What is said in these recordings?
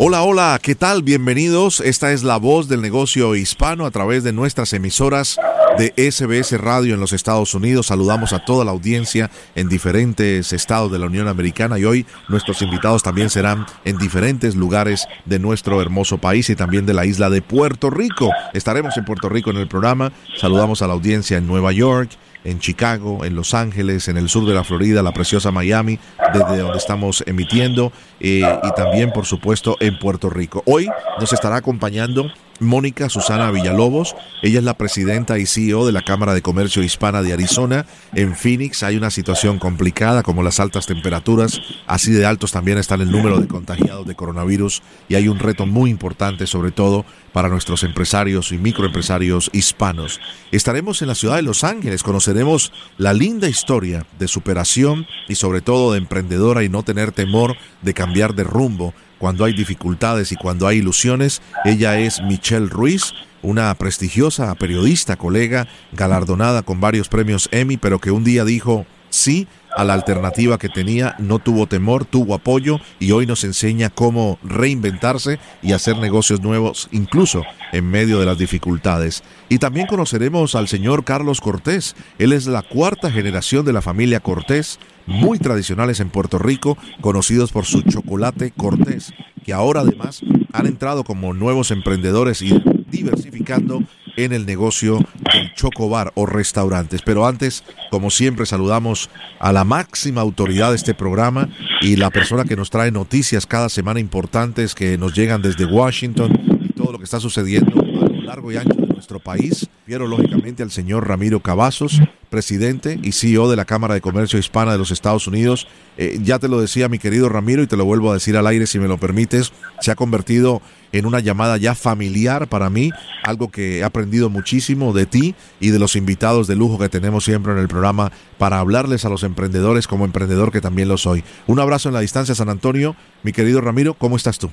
Hola, hola, ¿qué tal? Bienvenidos. Esta es la voz del negocio hispano a través de nuestras emisoras de SBS Radio en los Estados Unidos. Saludamos a toda la audiencia en diferentes estados de la Unión Americana y hoy nuestros invitados también serán en diferentes lugares de nuestro hermoso país y también de la isla de Puerto Rico. Estaremos en Puerto Rico en el programa. Saludamos a la audiencia en Nueva York, en Chicago, en Los Ángeles, en el sur de la Florida, la preciosa Miami, desde donde estamos emitiendo, eh, y también, por supuesto, en Puerto Rico. Hoy nos estará acompañando Mónica Susana Villalobos. Ella es la presidenta y CEO de la Cámara de Comercio Hispana de Arizona. En Phoenix hay una situación complicada como las altas temperaturas. Así de altos también están el número de contagiados de coronavirus y hay un reto muy importante sobre todo para nuestros empresarios y microempresarios hispanos. Estaremos en la ciudad de Los Ángeles, conoceremos la linda historia de superación y sobre todo de emprendedora y no tener temor de cambiar de rumbo cuando hay dificultades y cuando hay ilusiones. Ella es Michelle Ruiz, una prestigiosa periodista, colega, galardonada con varios premios Emmy, pero que un día dijo sí a la alternativa que tenía, no tuvo temor, tuvo apoyo y hoy nos enseña cómo reinventarse y hacer negocios nuevos, incluso en medio de las dificultades. Y también conoceremos al señor Carlos Cortés. Él es la cuarta generación de la familia Cortés, muy tradicionales en Puerto Rico, conocidos por su chocolate Cortés, que ahora además han entrado como nuevos emprendedores y diversificando en el negocio del chocobar o restaurantes. Pero antes, como siempre, saludamos a la máxima autoridad de este programa y la persona que nos trae noticias cada semana importantes que nos llegan desde Washington y todo lo que está sucediendo a lo largo y ancho nuestro país. Quiero lógicamente al señor Ramiro Cavazos, presidente y CEO de la Cámara de Comercio Hispana de los Estados Unidos. Eh, ya te lo decía mi querido Ramiro y te lo vuelvo a decir al aire si me lo permites, se ha convertido en una llamada ya familiar para mí, algo que he aprendido muchísimo de ti y de los invitados de lujo que tenemos siempre en el programa para hablarles a los emprendedores como emprendedor que también lo soy. Un abrazo en la distancia, San Antonio. Mi querido Ramiro, ¿cómo estás tú?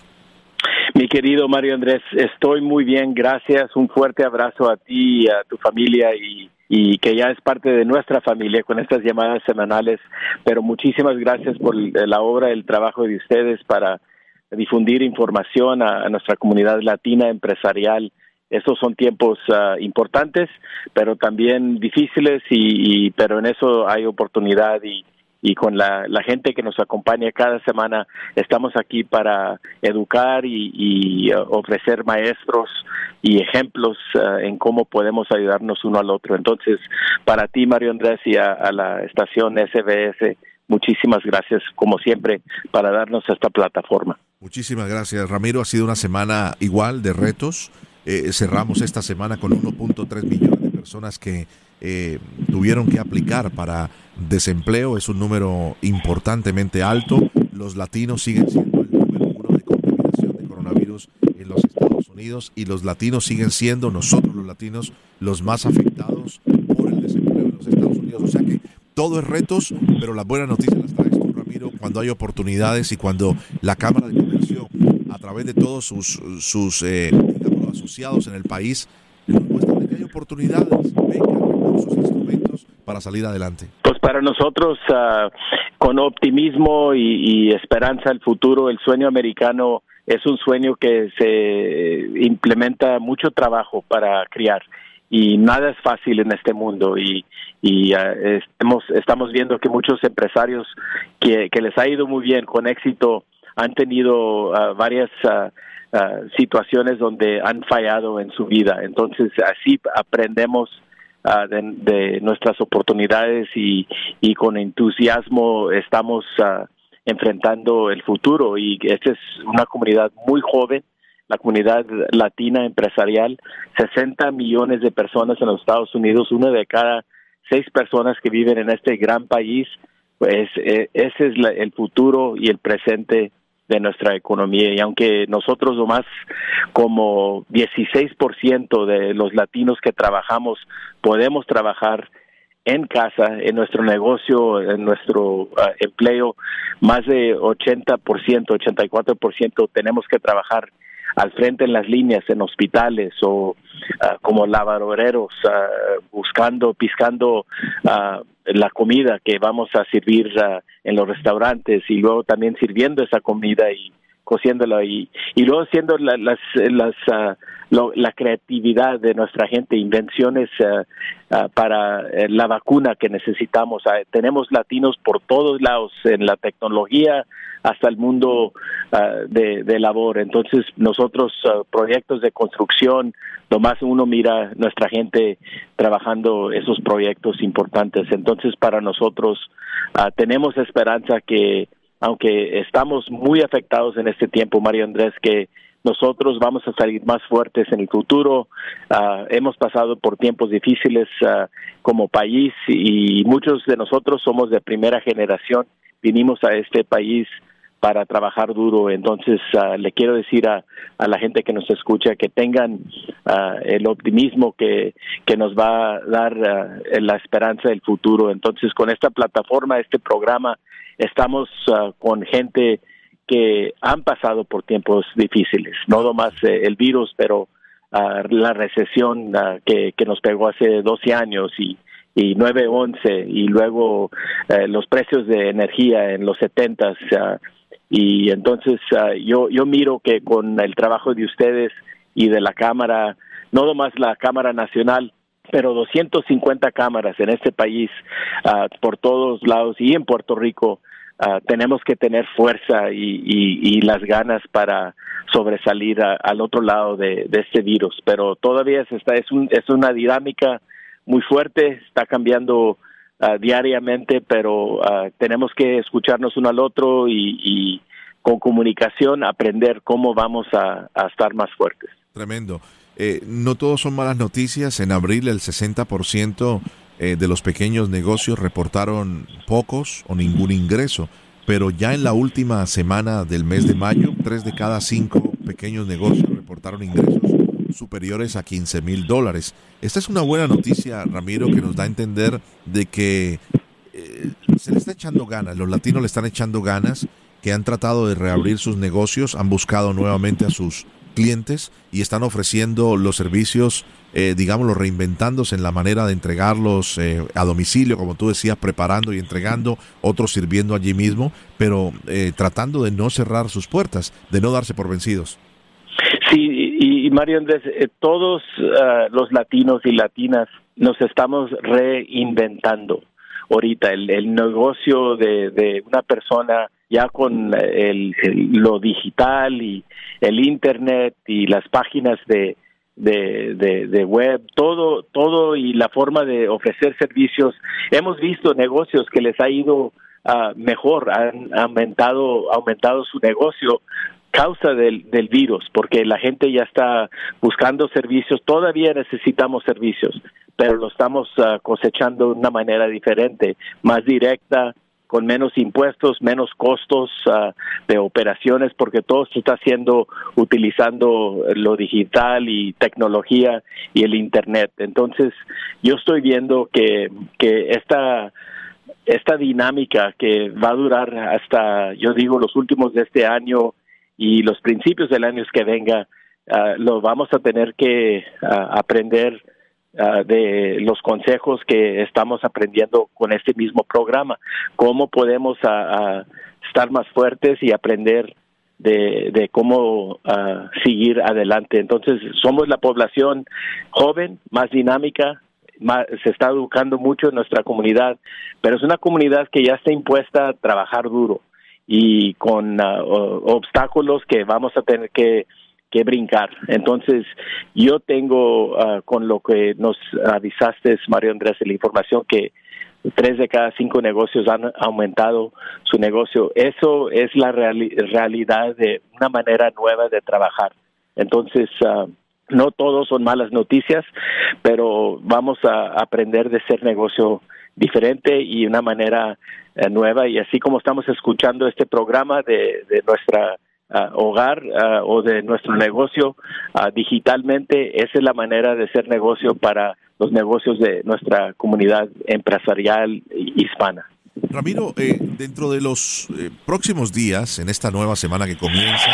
Mi querido Mario Andrés, estoy muy bien, gracias. Un fuerte abrazo a ti y a tu familia y, que ya es parte de nuestra familia con estas llamadas semanales. Pero muchísimas gracias por la obra, el trabajo de ustedes para difundir información a, nuestra comunidad latina empresarial. Estos son tiempos ah, importantes, pero también difíciles, y, pero en eso hay oportunidad y, y con la, gente que nos acompaña cada semana estamos aquí para educar y, uh, ofrecer maestros y ejemplos uh, en cómo podemos ayudarnos uno al otro. Entonces, para ti, Mario Andrés, y a, la estación SBS, muchísimas gracias, como siempre, para darnos esta plataforma. Muchísimas gracias, Ramiro. Ha sido una semana igual de retos. Eh, cerramos esta semana con 1.3 millones personas que eh, tuvieron que aplicar para desempleo. Es un número importantemente alto. Los latinos siguen siendo el número uno de contaminación de coronavirus en los Estados Unidos y los latinos siguen siendo, nosotros los latinos, los más afectados por el desempleo en los Estados Unidos. O sea que todo es retos, pero las buenas noticias las traes tú, Ramiro, cuando hay oportunidades y cuando la Cámara de Comercio, a través de todos sus, sus eh, asociados en el país, que hay oportunidades. Venga, sus instrumentos para salir adelante? Pues para nosotros, uh, con optimismo y, esperanza al futuro, el sueño americano es un sueño que se implementa mucho trabajo para criar y nada es fácil en este mundo y, y uh, estamos, viendo que muchos empresarios que, les ha ido muy bien con éxito han tenido uh, varias situaciones donde han fallado en su vida. Entonces así aprendemos Ah, de, nuestras oportunidades y, y con entusiasmo estamos ah, enfrentando el futuro. Y esta es una comunidad muy joven la comunidad latina empresarial 60 millones de personas en los Estados Unidos una de cada seis personas que viven en este gran país pues e, ese es el futuro y el presente de nuestra economía. Y aunque nosotros lo más como 16% de los latinos que trabajamos podemos trabajar en casa, en nuestro negocio, en nuestro ah, empleo, más de 80%, 84% tenemos que trabajar al frente en las líneas, en hospitales o ah, como lavadoreros, uh, buscando, piscando la comida que vamos a servir en los restaurantes y luego también sirviendo esa comida y cociéndola y, y luego siendo las, las la creatividad de nuestra gente, invenciones para eh, la vacuna que necesitamos. tenemos latinos por todos lados en la tecnología hasta el mundo de, de, labor. Entonces nosotros proyectos de construcción, lo más uno mira nuestra gente trabajando esos proyectos importantes. Entonces para nosotros tenemos esperanza que aunque estamos muy afectados en este tiempo, Mario Andrés, que nosotros vamos a salir más fuertes en el futuro. Ah, hemos pasado por tiempos difíciles ah, como país y muchos de nosotros somos de primera generación. Vinimos a este país para trabajar duro. Entonces, ah, le quiero decir a, a, la gente que nos escucha que tengan el optimismo que, que nos va a dar la esperanza del futuro. Entonces, con esta plataforma, este programa, estamos uh, con gente que han pasado por tiempos difíciles, no nomás eh, el virus, pero uh, la recesión uh, que, que nos pegó hace 12 años y, y 9-11 y luego eh, los precios de energía en los 70 y entonces yo, yo miro que con el trabajo de ustedes y de la Cámara, no nomás la Cámara Nacional, pero 250 cámaras en este país uh, por todos lados y en Puerto Rico uh, tenemos que tener fuerza y, y, las ganas para sobresalir a, al otro lado de, este virus. Pero todavía es, está, es, un, es una dinámica muy fuerte está cambiando uh, diariamente pero tenemos que escucharnos uno al otro y, y con comunicación aprender cómo vamos a, a estar más fuertes. Tremendo eh, no todos son malas noticias. En abril el 60% eh, de los pequeños negocios reportaron pocos o ningún ingreso. Pero ya en la última semana del mes de mayo, tres de cada cinco pequeños negocios reportaron ingresos superiores a 15 mil dólares. Esta es una buena noticia, Ramiro, que nos da a entender de que eh, se le está echando ganas, los latinos le están echando ganas, que han tratado de reabrir sus negocios, han buscado nuevamente a sus clientes y están ofreciendo los servicios, eh, digámoslo, reinventándose en la manera de entregarlos eh, a domicilio, como tú decías, preparando y entregando, otros sirviendo allí mismo, pero eh, tratando de no cerrar sus puertas, de no darse por vencidos. Sí, y, Mario Andrés, eh, todos uh, los latinos y latinas nos estamos reinventando ahorita. El, el negocio de una persona ya con el, lo digital y el internet y las páginas de, de, web, todo, todo y la forma de ofrecer servicios. Hemos visto negocios que les ha ido uh, mejor, han aumentado, aumentado su negocio causa del, del virus, porque la gente ya está buscando servicios, todavía necesitamos servicios, pero lo estamos uh, cosechando de una manera diferente, más directa, con menos impuestos, menos costos uh, de operaciones, porque todo se está haciendo utilizando lo digital y tecnología y el Internet. Entonces, yo estoy viendo que, que esta, esta dinámica que va a durar hasta, yo digo, los últimos de este año y los principios del año que venga, uh, lo vamos a tener que uh, aprender Ah, de los consejos que estamos aprendiendo con este mismo programa, cómo podemos ah, ah, estar más fuertes y aprender de, de cómo seguir adelante. Entonces, somos la población joven, más dinámica, se está educando mucho en nuestra comunidad, pero es una comunidad que ya está impuesta a trabajar duro y con obstáculos que vamos a tener que que brincar. Entonces, yo tengo uh, con lo que nos avisaste, Mario Andrés, la información que tres de cada cinco negocios han aumentado su negocio. Eso es la realidad de una manera nueva de trabajar. Entonces, uh, no todos son malas noticias, pero vamos a aprender de ser negocio diferente y una manera eh, nueva. Y así como estamos escuchando este programa de, de nuestra ah, hogar ah, o de nuestro negocio ah, digitalmente, esa es la manera de ser negocio para los negocios de nuestra comunidad empresarial hispana. Ramiro, eh, dentro de los eh, próximos días, en esta nueva semana que comienza,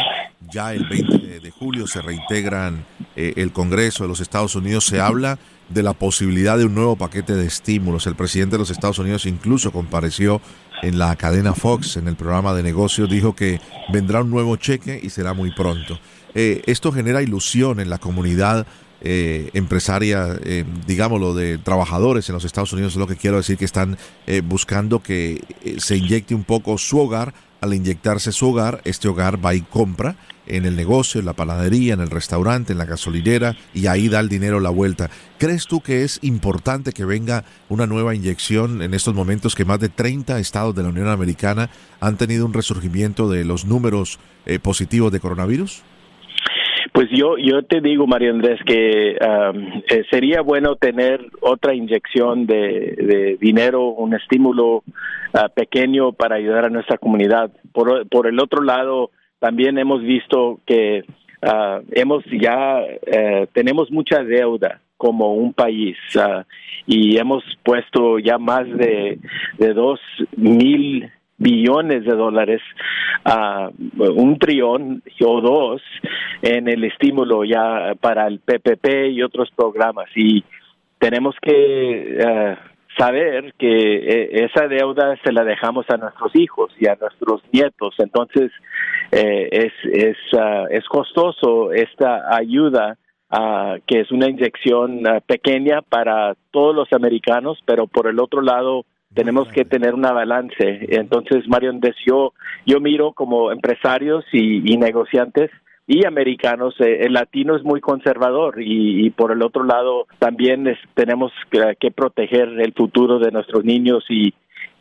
ya el 20 de julio se reintegran eh, el Congreso de los Estados Unidos, se habla de la posibilidad de un nuevo paquete de estímulos. El presidente de los Estados Unidos incluso compareció en la cadena Fox, en el programa de negocios, dijo que vendrá un nuevo cheque y será muy pronto. esto genera ilusión en la comunidad eh, empresaria, eh, digámoslo, de trabajadores en los Estados Unidos, es lo que quiero decir, que están eh, buscando que eh, se inyecte un poco su hogar. Al inyectarse su hogar, este hogar va y compra en el negocio, en la panadería, en el restaurante, en la gasolinera y ahí da el dinero la vuelta. ¿Crees tú que es importante que venga una nueva inyección en estos momentos que más de 30 estados de la Unión Americana han tenido un resurgimiento de los números positivos de coronavirus? Pues yo, yo te digo, Mario Andrés, que um, eh, sería bueno tener otra inyección de, dinero, un estímulo uh, pequeño para ayudar a nuestra comunidad. Por, por el otro lado, también hemos visto que uh, hemos ya uh, tenemos mucha deuda como un país y hemos puesto ya más de, de dos mil billones de dólares, a un trillón o dos en el estímulo ya para el PPP y otros programas. Y tenemos que eh, saber que eh, esa deuda se la dejamos a nuestros hijos y a nuestros nietos. Entonces, eh, es, es, ah, es costoso esta ayuda. Uh, que es una inyección ah, pequeña para todos los americanos, pero por el otro lado tenemos que tener una balance. Entonces, Mario, yo, yo miro como empresarios y, negociantes y americanos, eh, el latino es muy conservador y, por el otro lado también tenemos que, proteger el futuro de nuestros niños y,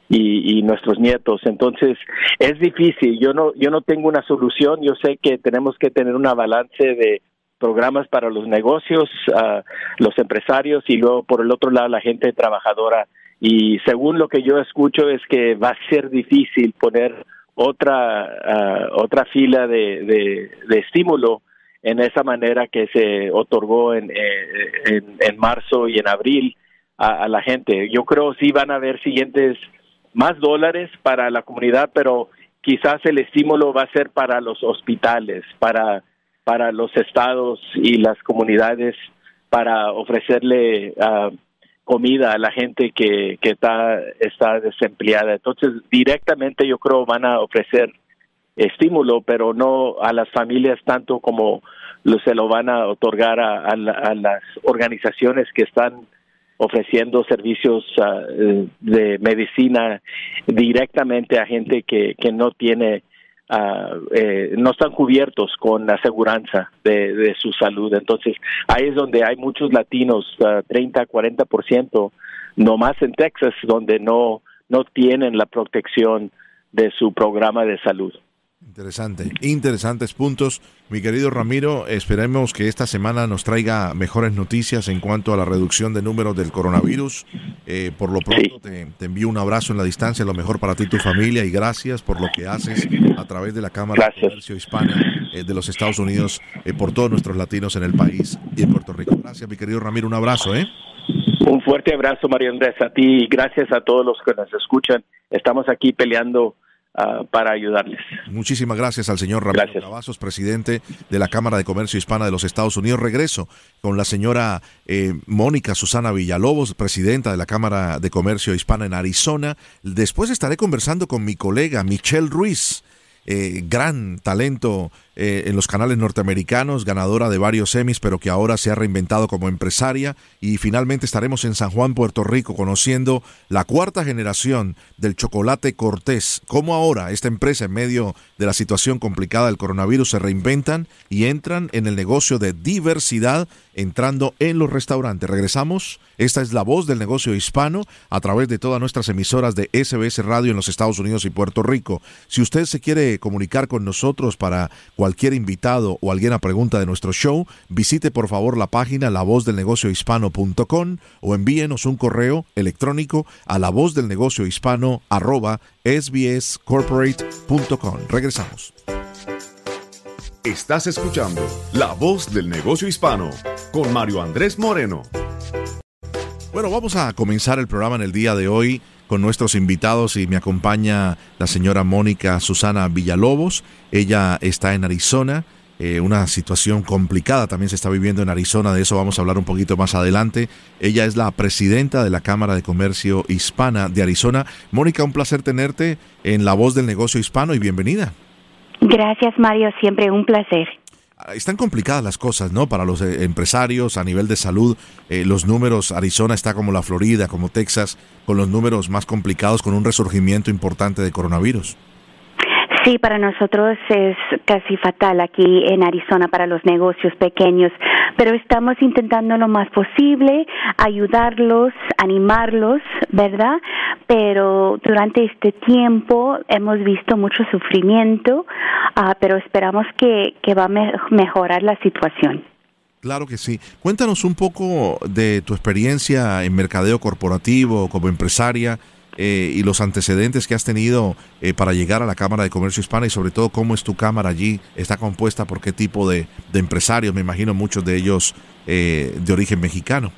y, nuestros nietos. Entonces es difícil. Yo no yo no tengo una solución. Yo sé que tenemos que tener una balance de programas para los negocios, uh, los empresarios y luego por el otro lado la gente trabajadora y según lo que yo escucho es que va a ser difícil poner otra ah, otra fila de, de, estímulo en esa manera que se otorgó en, eh, en, marzo y en abril a, la gente. Yo creo sí van a haber siguientes más dólares para la comunidad, pero quizás el estímulo va a ser para los hospitales, para para los estados y las comunidades para ofrecerle uh, comida a la gente que, que está, está desempleada. Entonces, directamente yo creo van a ofrecer estímulo, pero no a las familias tanto como lo, se lo van a otorgar a, las organizaciones que están ofreciendo servicios ah, de medicina directamente a gente que, que no tiene Uh, eh, no están cubiertos con la aseguranza de, de, su salud. Entonces, ahí es donde hay muchos latinos, uh, 30, 40%, nomás en Texas, donde no, no tienen la protección de su programa de salud. Interesante, interesantes puntos. Mi querido Ramiro, esperemos que esta semana nos traiga mejores noticias en cuanto a la reducción de números del coronavirus. Eh, por lo pronto te, envío un abrazo en la distancia, lo mejor para ti y tu familia y gracias por lo que haces a través de la Cámara de Comercio Hispana eh, de los Estados Unidos eh, por todos nuestros latinos en el país y en Puerto Rico. Gracias, mi querido Ramiro, un abrazo. ¿eh? Un fuerte abrazo, María Andrés, a ti y gracias a todos los que nos escuchan. Estamos aquí peleando Ah, para ayudarles. Muchísimas gracias al señor Ramiro Cavazos, presidente de la Cámara de Comercio Hispana de los Estados Unidos. Regreso con la señora eh, Mónica Susana Villalobos, presidenta de la Cámara de Comercio Hispana en Arizona. Después estaré conversando con mi colega Michelle Ruiz. Eh, gran talento eh, en los canales norteamericanos, ganadora de varios semis, pero que ahora se ha reinventado como empresaria. Y finalmente estaremos en San Juan, Puerto Rico, conociendo la cuarta generación del chocolate Cortés. Cómo ahora esta empresa, en medio de la situación complicada del coronavirus, se reinventan y entran en el negocio de diversidad, entrando en los restaurantes. Regresamos. Esta es la voz del negocio hispano a través de todas nuestras emisoras de SBS Radio en los Estados Unidos y Puerto Rico. Si usted se quiere comunicar con nosotros para cualquier invitado o alguna pregunta de nuestro show, visite por favor la página lavozdelnegociohispano.com o envíenos un correo electrónico a lavozdelnegociohispano arroba sbscorporate.com. Regresamos. Estás escuchando La Voz del Negocio Hispano con Mario Andrés Moreno. Bueno, vamos a comenzar el programa en el día de hoy con nuestros invitados y me acompaña la señora Mónica Susana Villalobos. Ella está en Arizona. Eh, una situación complicada también se está viviendo en Arizona, de eso vamos a hablar un poquito más adelante. Ella es la presidenta de la Cámara de Comercio Hispana de Arizona. Mónica, un placer tenerte en La Voz del Negocio Hispano y bienvenida. Gracias, Mario. Siempre un placer. Están complicadas las cosas, ¿no? Para los eh, empresarios a nivel de salud, eh, los números, Arizona está como la Florida, como Texas, con los números más complicados, con un resurgimiento importante de coronavirus. Sí, para nosotros es casi fatal aquí en Arizona para los negocios pequeños, pero estamos intentando lo más posible ayudarlos, animarlos, ¿verdad? Pero durante este tiempo hemos visto mucho sufrimiento, uh, pero esperamos que, que va a me mejorar la situación. Claro que sí. Cuéntanos un poco de tu experiencia en mercadeo corporativo como empresaria eh, y los antecedentes que has tenido eh, para llegar a la Cámara de Comercio Hispana y sobre todo cómo es tu Cámara allí, está compuesta por qué tipo de, de empresarios, me imagino muchos de ellos eh, de origen mexicano.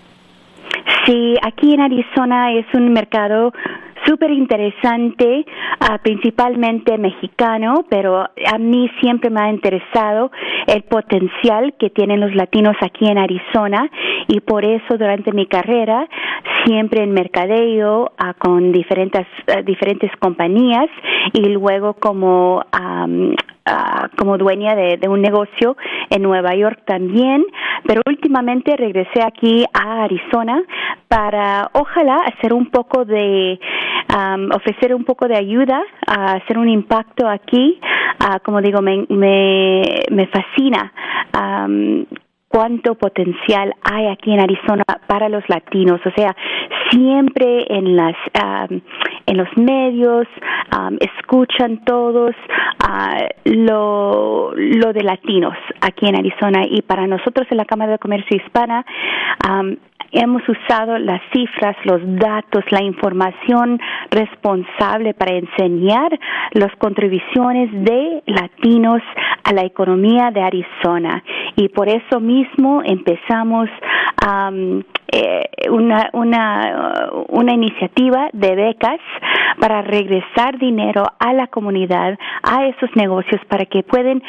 Sí, aquí en Arizona es un mercado súper interesante, uh, principalmente mexicano, pero a mí siempre me ha interesado el potencial que tienen los latinos aquí en Arizona y por eso durante mi carrera siempre en mercadeo uh, con diferentes uh, diferentes compañías y luego como um, Uh, como dueña de, de, un negocio en Nueva York también, pero últimamente regresé aquí a Arizona para ojalá hacer un poco de um, ofrecer un poco de ayuda, a hacer un impacto aquí. Uh, como digo, me, me, me fascina um, cuánto potencial hay aquí en Arizona para los latinos. O sea, siempre en las um, en los medios um, escuchan todos uh, lo, lo de latinos aquí en Arizona y para nosotros en la Cámara de Comercio Hispana um, hemos usado las cifras, los datos, la información responsable para enseñar las contribuciones de latinos a la economía de Arizona. Y por eso mismo empezamos eh, una, una, una iniciativa de becas para regresar dinero a la comunidad, a esos negocios, para que puedan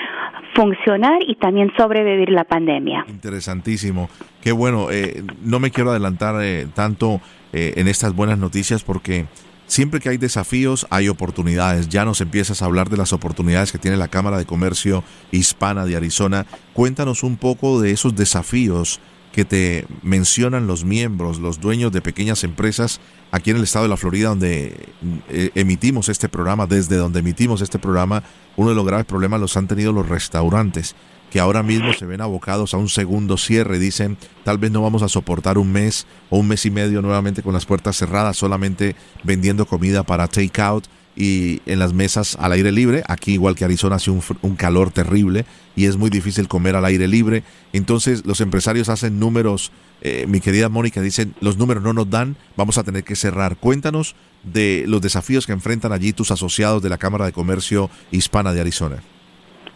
funcionar y también sobrevivir la pandemia. Interesantísimo. Qué bueno. Eh, no me quiero adelantar eh, tanto eh, en estas buenas noticias porque siempre que hay desafíos hay oportunidades. Ya nos empiezas a hablar de las oportunidades que tiene la Cámara de Comercio Hispana de Arizona. Cuéntanos un poco de esos desafíos que te mencionan los miembros, los dueños de pequeñas empresas aquí en el estado de la Florida, donde eh, emitimos este programa, desde donde emitimos este programa, uno de los graves problemas los han tenido los restaurantes, que ahora mismo se ven abocados a un segundo cierre. Dicen, tal vez no vamos a soportar un mes o un mes y medio nuevamente con las puertas cerradas, solamente vendiendo comida para take out y en las mesas al aire libre. Aquí, igual que Arizona, hace un, un, calor terrible y es muy difícil comer al aire libre. Entonces, los empresarios hacen números. Eh, mi querida Mónica, dicen: los números no nos dan, vamos a tener que cerrar. Cuéntanos de los desafíos que enfrentan allí tus asociados de la Cámara de Comercio Hispana de Arizona.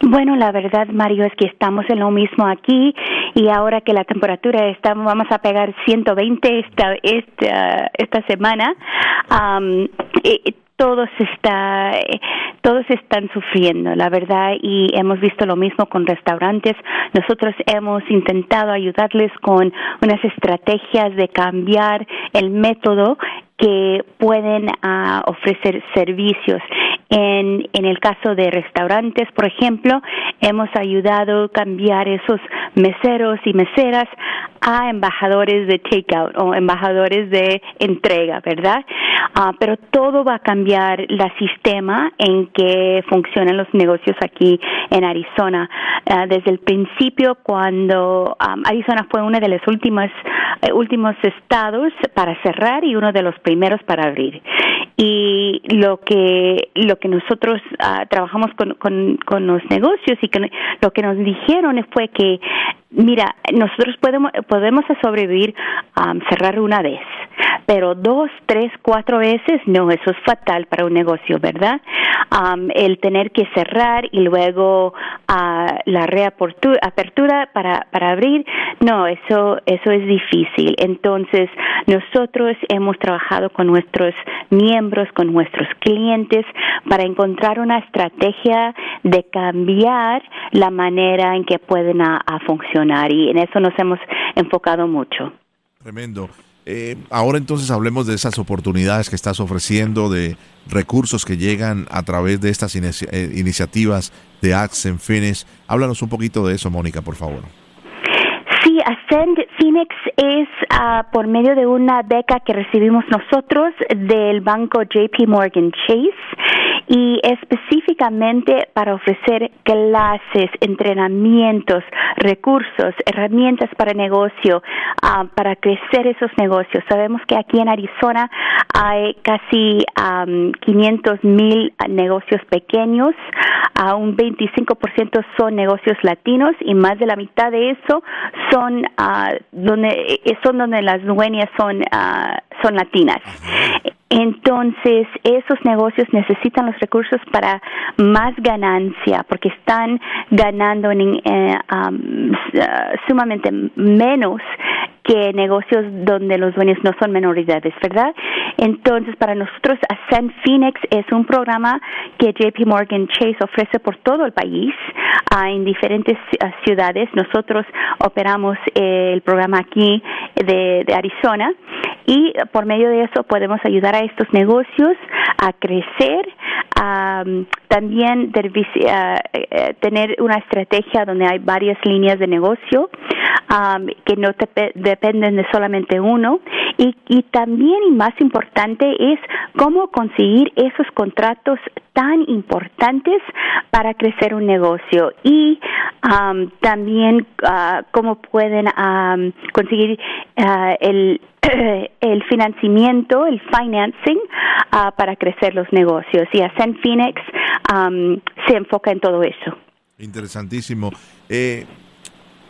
Bueno, la verdad, Mario, es que estamos en lo mismo aquí y ahora que la temperatura está, vamos a pegar 120 esta esta esta semana. Um, todos está todos están sufriendo la verdad y hemos visto lo mismo con restaurantes nosotros hemos intentado ayudarles con unas estrategias de cambiar el método que pueden uh, ofrecer servicios. En, en el caso de restaurantes, por ejemplo, hemos ayudado a cambiar esos meseros y meseras a embajadores de takeout o embajadores de entrega, ¿verdad? Uh, pero todo va a cambiar el sistema en que funcionan los negocios aquí en Arizona. Uh, desde el principio, cuando Arizona fue uno de los últimos, uh, últimos estados para cerrar y uno de los primeros para abrir. Y lo que lo que nosotros ah, trabajamos con, con, los negocios y que lo que nos dijeron fue que mira nosotros podemos podemos sobrevivir cerrar una vez pero dos tres cuatro veces no eso es fatal para un negocio verdad el tener que cerrar y luego uh, la reapertura para para abrir no eso eso es difícil. Entonces nosotros hemos trabajado con nuestros miembros, con nuestros clientes, para encontrar una estrategia de cambiar la manera en que pueden a, funcionar y en eso nos hemos enfocado mucho. Tremendo. Eh, ahora entonces hablemos de esas oportunidades que estás ofreciendo, de recursos que llegan a través de estas eh, iniciativas de Accent Finish. Háblanos un poquito de eso, Mónica, por favor. Ascend Phoenix es uh, por medio de una beca que recibimos nosotros del banco JP Morgan Chase y específicamente para ofrecer clases, entrenamientos, recursos, herramientas para negocio, uh, para crecer esos negocios. Sabemos que aquí en Arizona hay casi um, 500 mil negocios pequeños, uh, un 25% son negocios latinos y más de la mitad de eso son uh, donde eh, son donde las dueñas son uh, son latinas. Entonces, esos negocios necesitan los recursos para más ganancia, porque están ganando en, um, sumamente menos que negocios donde los dueños no son menoridades, ¿verdad? Entonces, para nosotros, Ascend Phoenix es un programa que JP Morgan Chase ofrece por todo el país, uh, en diferentes uh, ciudades. Nosotros operamos eh, el programa aquí de, de Arizona y por medio de eso podemos ayudar estos negocios a crecer, a um, también uh, tener una estrategia donde hay varias líneas de negocio um, que no dependen de solamente uno y, y también y más importante es cómo conseguir esos contratos tan importantes para crecer un negocio y um, también uh, cómo pueden um, conseguir uh, el el financiamiento, el financing uh, para crecer los negocios. Y Ascend Phoenix um, se enfoca en todo eso. Interesantísimo. Eh,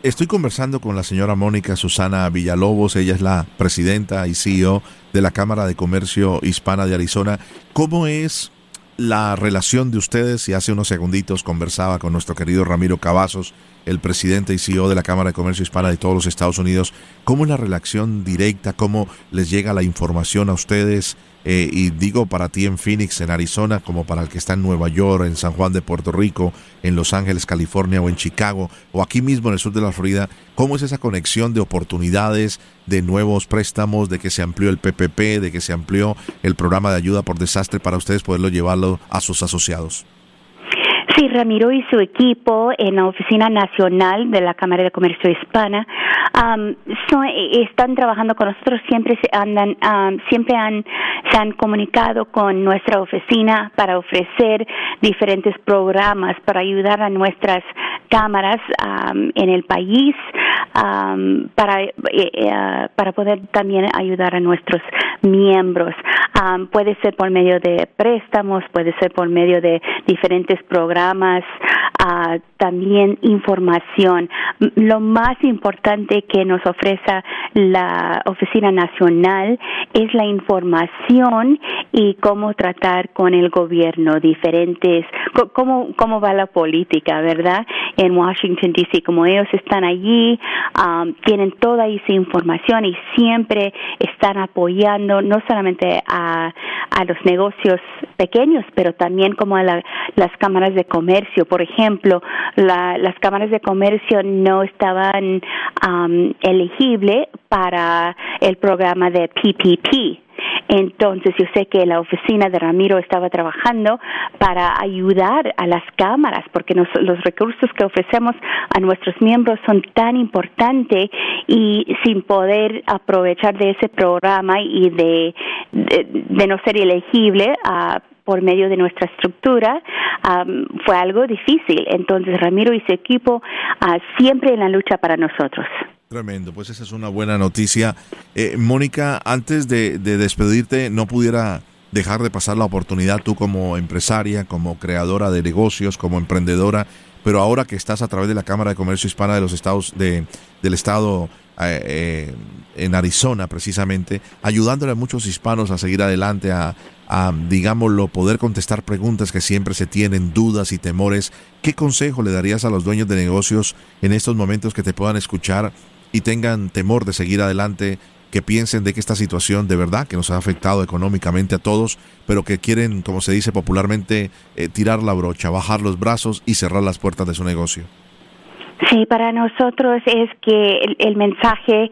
estoy conversando con la señora Mónica Susana Villalobos, ella es la presidenta y CEO de la Cámara de Comercio Hispana de Arizona. ¿Cómo es la relación de ustedes? Y hace unos segunditos conversaba con nuestro querido Ramiro Cavazos, el presidente y CEO de la Cámara de Comercio Hispana de todos los Estados Unidos. ¿Cómo es la relación directa? ¿Cómo les llega la información a ustedes? Eh, y digo para ti en Phoenix, en Arizona, como para el que está en Nueva York, en San Juan de Puerto Rico, en Los Ángeles, California o en Chicago, o aquí mismo en el sur de la Florida, ¿cómo es esa conexión de oportunidades, de nuevos préstamos, de que se amplió el PPP, de que se amplió el programa de ayuda por desastre para ustedes poderlo llevarlo a sus asociados? Sí, Ramiro y su equipo en la Oficina Nacional de la Cámara de Comercio Hispana están trabajando con nosotros, siempre se andan, siempre han, se han comunicado con nuestra oficina para ofrecer diferentes programas para ayudar a nuestras cámaras en el país para, eh, eh, para poder también ayudar a nuestros miembros. puede ser por medio de préstamos, puede ser por medio de diferentes programas, uh, también información. Lo más importante que nos ofrece la Oficina Nacional es la información y cómo tratar con el gobierno, diferentes, cómo, cómo va la política, ¿verdad? En Washington, D.C., como ellos están allí, tienen toda esa información y siempre están apoyando no solamente a, a los negocios pequeños, pero también como a las cámaras de comercio. Por ejemplo, las cámaras de comercio no estaban elegibles para el programa de PPP. Entonces yo sé que la oficina de Ramiro estaba trabajando para ayudar a las cámaras porque los recursos que ofrecemos a nuestros miembros son tan importantes y sin poder aprovechar de ese programa y de, no ser elegible a por medio de nuestra estructura fue algo difícil. Entonces Ramiro y su equipo uh, siempre en la lucha para nosotros. Tremendo, pues esa es una buena noticia. Eh, Mónica, antes de, despedirte, no pudiera dejar de pasar la oportunidad tú como empresaria, como creadora de negocios, como emprendedora, pero ahora que estás a través de la Cámara de Comercio Hispana de los Estados de, del Estado eh, eh, en Arizona precisamente, ayudándole a muchos hispanos a seguir adelante, a, a, digámoslo, poder contestar preguntas que siempre se tienen, dudas y temores. ¿Qué consejo le darías a los dueños de negocios en estos momentos que te puedan escuchar y tengan temor de seguir adelante que piensen de que esta situación de verdad que nos ha afectado económicamente a todos, pero que quieren, como se dice popularmente, eh, tirar la brocha, bajar los brazos y cerrar las puertas de su negocio. Sí, para nosotros es que el, mensaje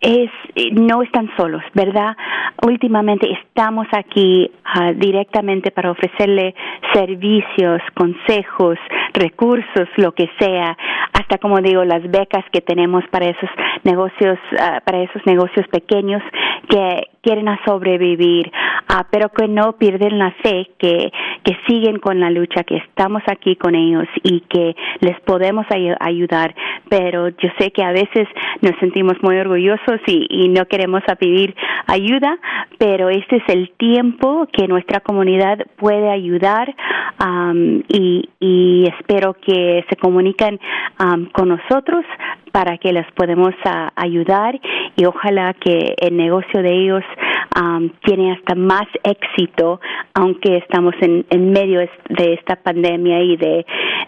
es no están solos, ¿verdad? Últimamente estamos aquí ah, directamente para ofrecerle servicios, consejos, recursos, lo que sea, hasta como digo las becas que tenemos para esos negocios, ah, para esos negocios pequeños que quieren a sobrevivir, uh, pero que no pierden la fe, que, que siguen con la lucha, que estamos aquí con ellos y que les podemos ay ayudar. Pero yo sé que a veces nos sentimos muy orgullosos y, y no queremos a pedir ayuda, pero este es el tiempo que nuestra comunidad puede ayudar um, y, espero que se comuniquen um, con nosotros para que les podamos uh, ayudar y ojalá que el negocio de ellos um, tiene hasta más éxito, aunque estamos en, en medio de esta pandemia y de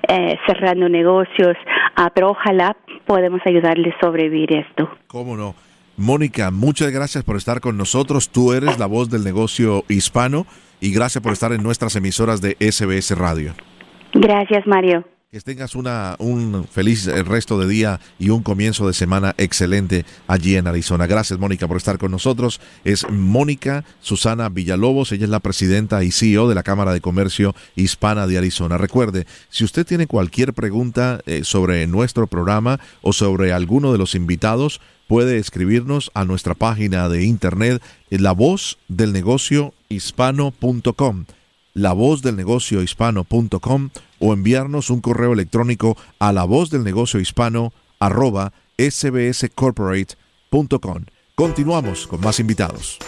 eh, cerrando negocios, uh, pero ojalá podemos ayudarles a sobrevivir esto. ¿Cómo no? Mónica, muchas gracias por estar con nosotros. Tú eres la voz del negocio hispano y gracias por estar en nuestras emisoras de SBS Radio. Gracias, Mario. Que tengas una, un feliz eh, resto de día y un comienzo de semana excelente allí en Arizona. Gracias, Mónica, por estar con nosotros. Es Mónica Susana Villalobos. Ella es la presidenta y CEO de la Cámara de Comercio Hispana de Arizona. Recuerde, si usted tiene cualquier pregunta eh, sobre nuestro programa o sobre alguno de los invitados, puede escribirnos a nuestra página de internet la voz del negocio hispano.com la voz del negocio hispano.com o enviarnos un correo electrónico a la voz del negocio hispano arroba sbscorporate.com. Continuamos con más invitados.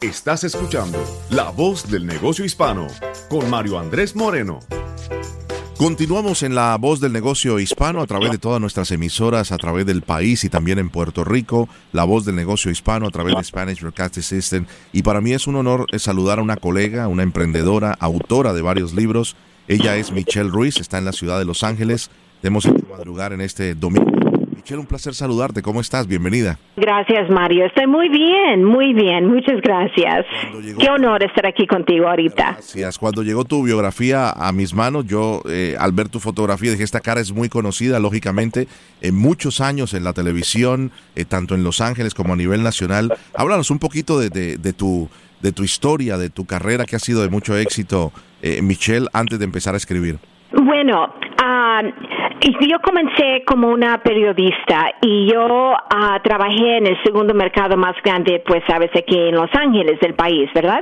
Estás escuchando La Voz del Negocio Hispano con Mario Andrés Moreno. Continuamos en la voz del negocio hispano a través de todas nuestras emisoras, a través del país y también en Puerto Rico, la voz del negocio hispano a través de Spanish Broadcasting System. Y para mí es un honor saludar a una colega, una emprendedora, autora de varios libros. Ella es Michelle Ruiz, está en la ciudad de Los Ángeles. Hemos madrugar en este domingo Michelle, un placer saludarte. ¿Cómo estás? Bienvenida. Gracias, Mario. Estoy muy bien, muy bien. Muchas gracias. Qué honor estar aquí contigo ahorita. Gracias. Cuando llegó tu biografía a mis manos, yo eh, al ver tu fotografía dije, esta cara es muy conocida, lógicamente, en muchos años en la televisión, eh, tanto en Los Ángeles como a nivel nacional. Háblanos un poquito de, de, tu, de tu historia, de tu carrera que ha sido de mucho éxito, eh, Michelle, antes de empezar a escribir. Bueno, uh, yo comencé como una periodista y yo uh, trabajé en el segundo mercado más grande, pues sabes, aquí en Los Ángeles del país, ¿verdad?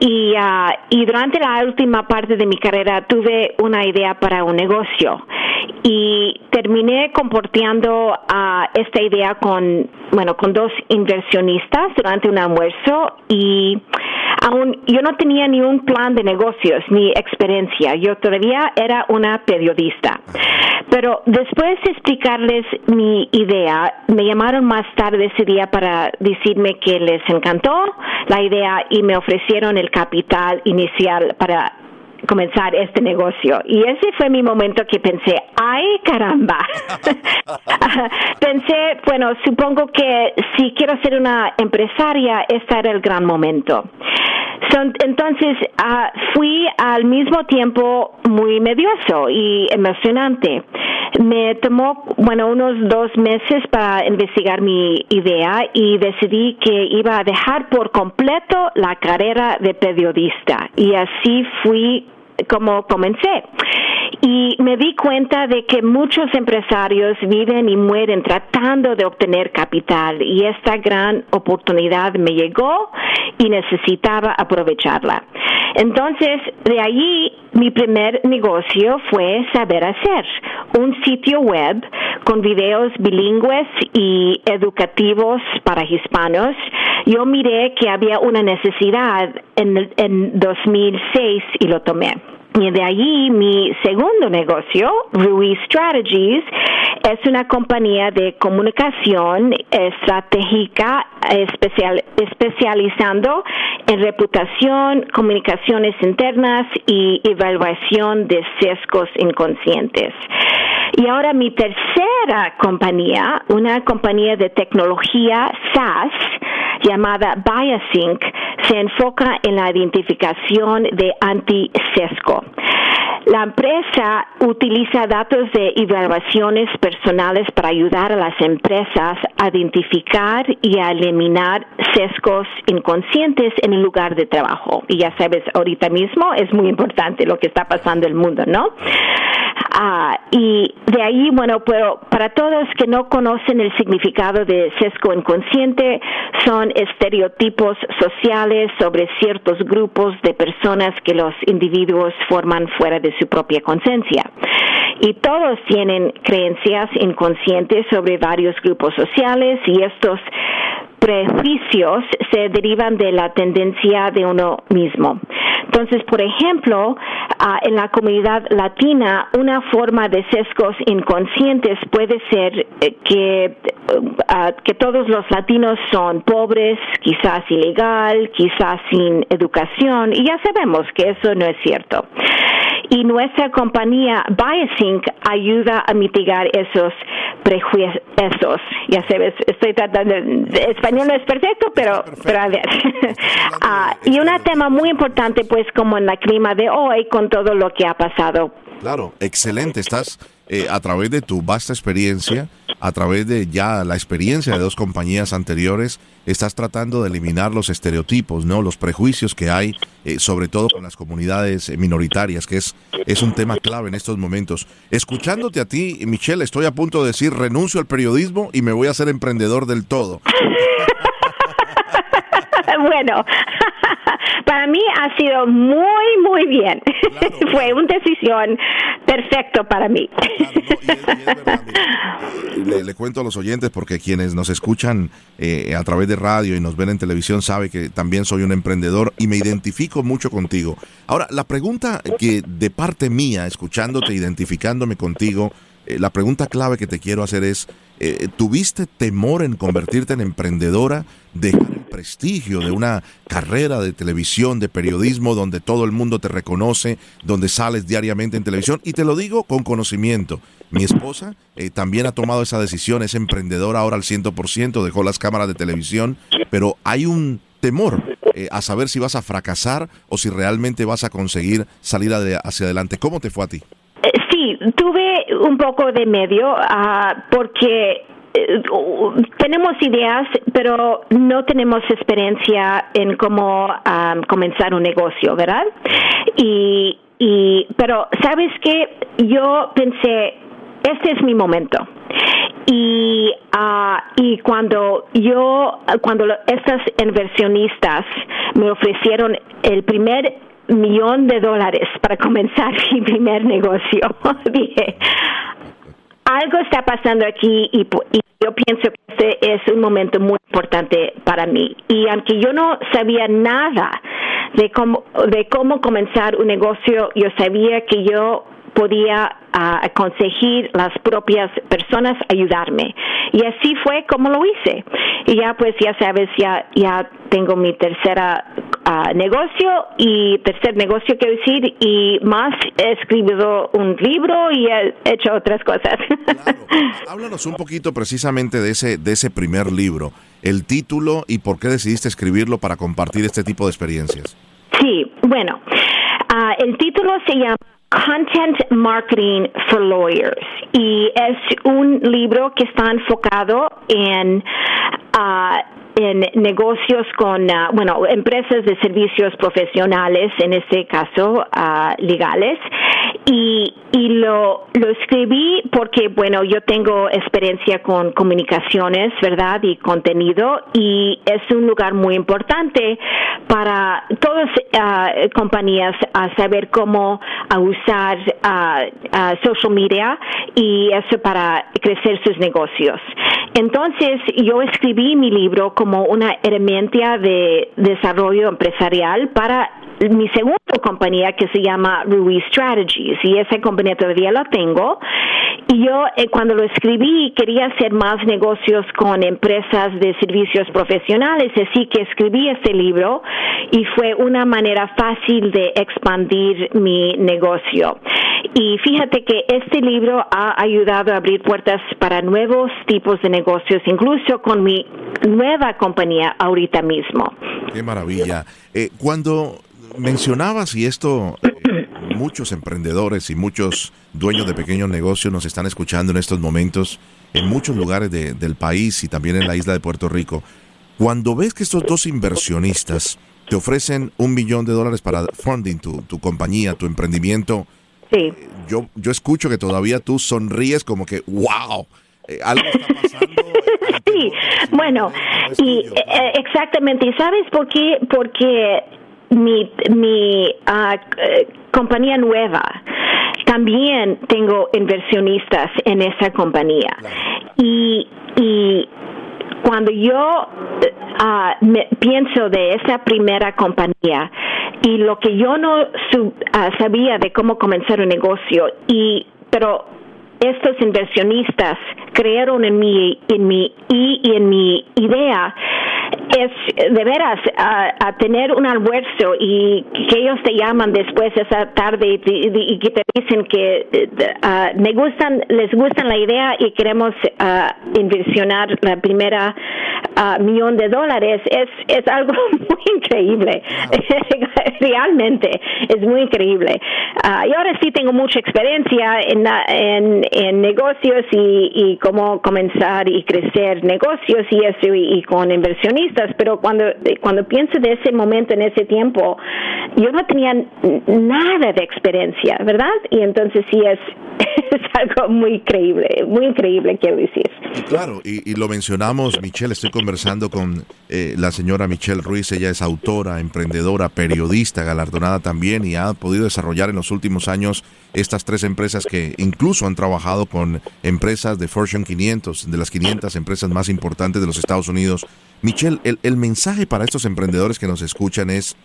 Y, uh, y durante la última parte de mi carrera tuve una idea para un negocio y terminé comportando uh, esta idea con, bueno, con dos inversionistas durante un almuerzo y aún yo no tenía ni un plan de negocios ni experiencia. Yo todavía era una periodista. Pero después de explicarles mi idea, me llamaron más tarde ese día para decirme que les encantó la idea y me ofrecieron el capital inicial para comenzar este negocio. Y ese fue mi momento que pensé, ay caramba. pensé, bueno, supongo que si quiero ser una empresaria, este era el gran momento. entonces, uh, fui al mismo tiempo muy medioso y emocionante. Me tomó, bueno, unos dos meses para investigar mi idea y decidí que iba a dejar por completo la carrera de periodista. Y así fui como comencé. y me di cuenta de que muchos empresarios viven y mueren tratando de obtener capital y esta gran oportunidad me llegó y necesitaba aprovecharla. Entonces, de allí mi primer negocio fue saber hacer un sitio web con videos bilingües y educativos para hispanos. Yo miré que había una necesidad en, en 2006 y lo tomé. Y de allí mi segundo negocio, Ruiz Strategies, es una compañía de comunicación estratégica especial, especializando en reputación, comunicaciones internas y evaluación de sesgos inconscientes. Y ahora mi tercera compañía, una compañía de tecnología SaaS llamada Biosync, se enfoca en la identificación de anti-sesgo. La empresa utiliza datos de evaluaciones personales para ayudar a las empresas a identificar y a eliminar sesgos inconscientes en el lugar de trabajo. Y ya sabes, ahorita mismo es muy importante lo que está pasando en el mundo, ¿no? Ah, y de ahí, bueno, pero para todos que no conocen el significado de sesgo inconsciente, son estereotipos sociales sobre ciertos grupos de personas que los individuos forman fuera de su propia conciencia. Y todos tienen creencias inconscientes sobre varios grupos sociales y estos prejuicios se derivan de la tendencia de uno mismo. Entonces, por ejemplo, ah, en la comunidad latina, una forma de sesgos inconscientes puede ser eh, que, ah, que todos los latinos son pobres, quizás ilegal, quizás sin educación, y ya sabemos que eso no es cierto y nuestra compañía Biosync ayuda a mitigar esos prejuicios. Ya sabes, estoy tratando, español no es perfecto, pero, pero a ver. Ah, y un tema muy importante, pues, como en la clima de hoy, con todo lo que ha pasado. Claro, excelente. Estás eh, a través de tu vasta experiencia, a través de ya la experiencia de dos compañías anteriores, estás tratando de eliminar los estereotipos, no, los prejuicios que hay, eh, sobre todo con las comunidades minoritarias, que es es un tema clave en estos momentos. Escuchándote a ti, Michelle, estoy a punto de decir renuncio al periodismo y me voy a ser emprendedor del todo. bueno, para mí ha sido muy, muy bien. Fue una decisión perfecta para mí. le, cuento a los oyentes porque quienes nos escuchan eh, a través de radio y nos ven en televisión sabe que también soy un emprendedor y me identifico mucho contigo. Ahora, la pregunta que de parte mía, escuchándote, identificándome contigo, eh, la pregunta clave que te quiero hacer es, eh, ¿tuviste temor en convertirte en emprendedora, dejar prestigio de una carrera de televisión, de periodismo, donde todo el mundo te reconoce, donde sales diariamente en televisión? Y te lo digo con conocimiento. Mi esposa eh, también ha tomado esa decisión, es emprendedora ahora al 100%, dejó las cámaras de televisión, pero hay un temor a saber si vas a fracasar o si realmente vas a conseguir salir hacia adelante. ¿Cómo te fue a ti? Sí, tuve un poco de medio ah, porque eh, tenemos ideas, pero no tenemos experiencia en cómo comenzar un negocio, ¿verdad? Y, y, pero sabes qué, yo pensé, este es mi momento. Y, uh, y cuando yo, cuando estas inversionistas me ofrecieron el primer millón de dólares para comenzar mi primer negocio. Dije, algo está pasando aquí y, yo pienso que este es un momento muy importante para mí. Y aunque yo no sabía nada de cómo, de cómo comenzar un negocio, yo sabía que yo podía uh, conseguir las propias personas ayudarme. Y así fue como lo hice. Y ya pues ya sabes, ya, ya tengo mi tercera negocio y tercer negocio quiero decir y más he escrito un libro y he hecho otras cosas. Háblanos un poquito precisamente de ese, de ese primer libro, el título y por qué decidiste escribirlo para compartir este tipo de experiencias. Sí, bueno, ah, el título se llama Content Marketing for Lawyers y es un libro que está enfocado en uh, en negocios con, uh, bueno, empresas de servicios profesionales, en este caso uh, legales, Y, y lo, lo escribí porque, bueno, yo tengo experiencia con comunicaciones, ¿verdad? Y contenido, y es un lugar muy importante para todas uh, compañías a saber cómo usar uh, social media y eso para crecer sus negocios. Entonces, yo escribí mi libro como una herramienta de desarrollo empresarial para mi segunda compañía que se llama Ruiz Strategies y esa compañía todavía la tengo. Y yo eh, cuando lo escribí quería hacer más negocios con empresas de servicios profesionales así que escribí este libro y fue una manera fácil de expandir mi negocio. Y fíjate que este libro ha ayudado a abrir puertas para nuevos tipos de negocios incluso con mi nueva compañía ahorita mismo qué maravilla eh, cuando mencionabas, y esto eh, muchos emprendedores y muchos dueños de pequeños negocios nos están escuchando en estos momentos en muchos lugares del país y también en la isla de Puerto Rico. Cuando ves que estos dos inversionistas te ofrecen un millón de dólares para funding tu, tu compañía, tu emprendimiento, sí. yo, yo escucho que todavía tú sonríes como que, wow, eh, algo está pasando. sí, bueno, y eh, exactamente, ¿y sabes por qué? Porque mi, mi uh, compañía nueva, también tengo inversionistas en esa compañía. Y, y cuando yo uh, me, pienso de esa primera compañía y lo que yo no uh, sabía de cómo comenzar un negocio, y pero estos inversionistas creyeron en mi, en mi y en mi idea es de veras a, tener un almuerzo y que ellos te llaman después esa tarde y, que te dicen que uh, me gustan les gustan la idea y queremos uh, inversionar la primera uh, millón de dólares. Es es algo muy increíble. Realmente es muy increíble. Y ahora sí tengo mucha experiencia en, en, en negocios y, y cómo comenzar y crecer negocios y eso y con inversionistas pero cuando, cuando pienso de ese momento, en ese tiempo, yo no tenía nada de experiencia, ¿verdad? Y entonces sí es, es algo muy increíble, muy increíble, quiero decir. claro, y, lo mencionamos, Michelle, estoy conversando con eh, la señora Michelle Ruiz, ella es autora, emprendedora, periodista, galardonada también y ha podido desarrollar en los últimos años estas tres empresas que incluso han trabajado con empresas de Fortune 500, de las 500 empresas más importantes de los Estados Unidos. Michelle, el, mensaje para estos emprendedores que nos escuchan es,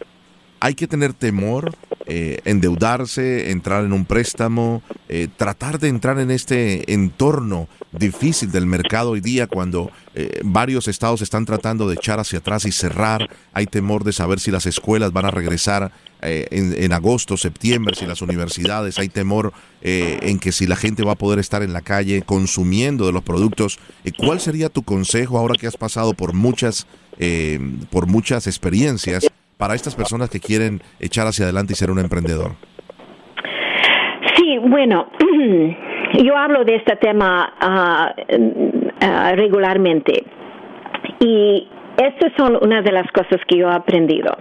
hay que tener temor, eh, endeudarse, entrar en un préstamo, eh, tratar de entrar en este entorno difícil del mercado hoy día cuando eh, varios estados están tratando de echar hacia atrás y cerrar. Hay temor de saber si las escuelas van a regresar en, en, agosto, septiembre, si las universidades. Hay temor en que si la gente va a poder estar en la calle consumiendo de los productos. ¿Cuál sería tu consejo ahora que has pasado por muchas, por muchas experiencias? para estas personas que quieren echar hacia adelante y ser un emprendedor? Sí, bueno, yo hablo de este tema uh, regularmente y estas son una de las cosas que yo he aprendido.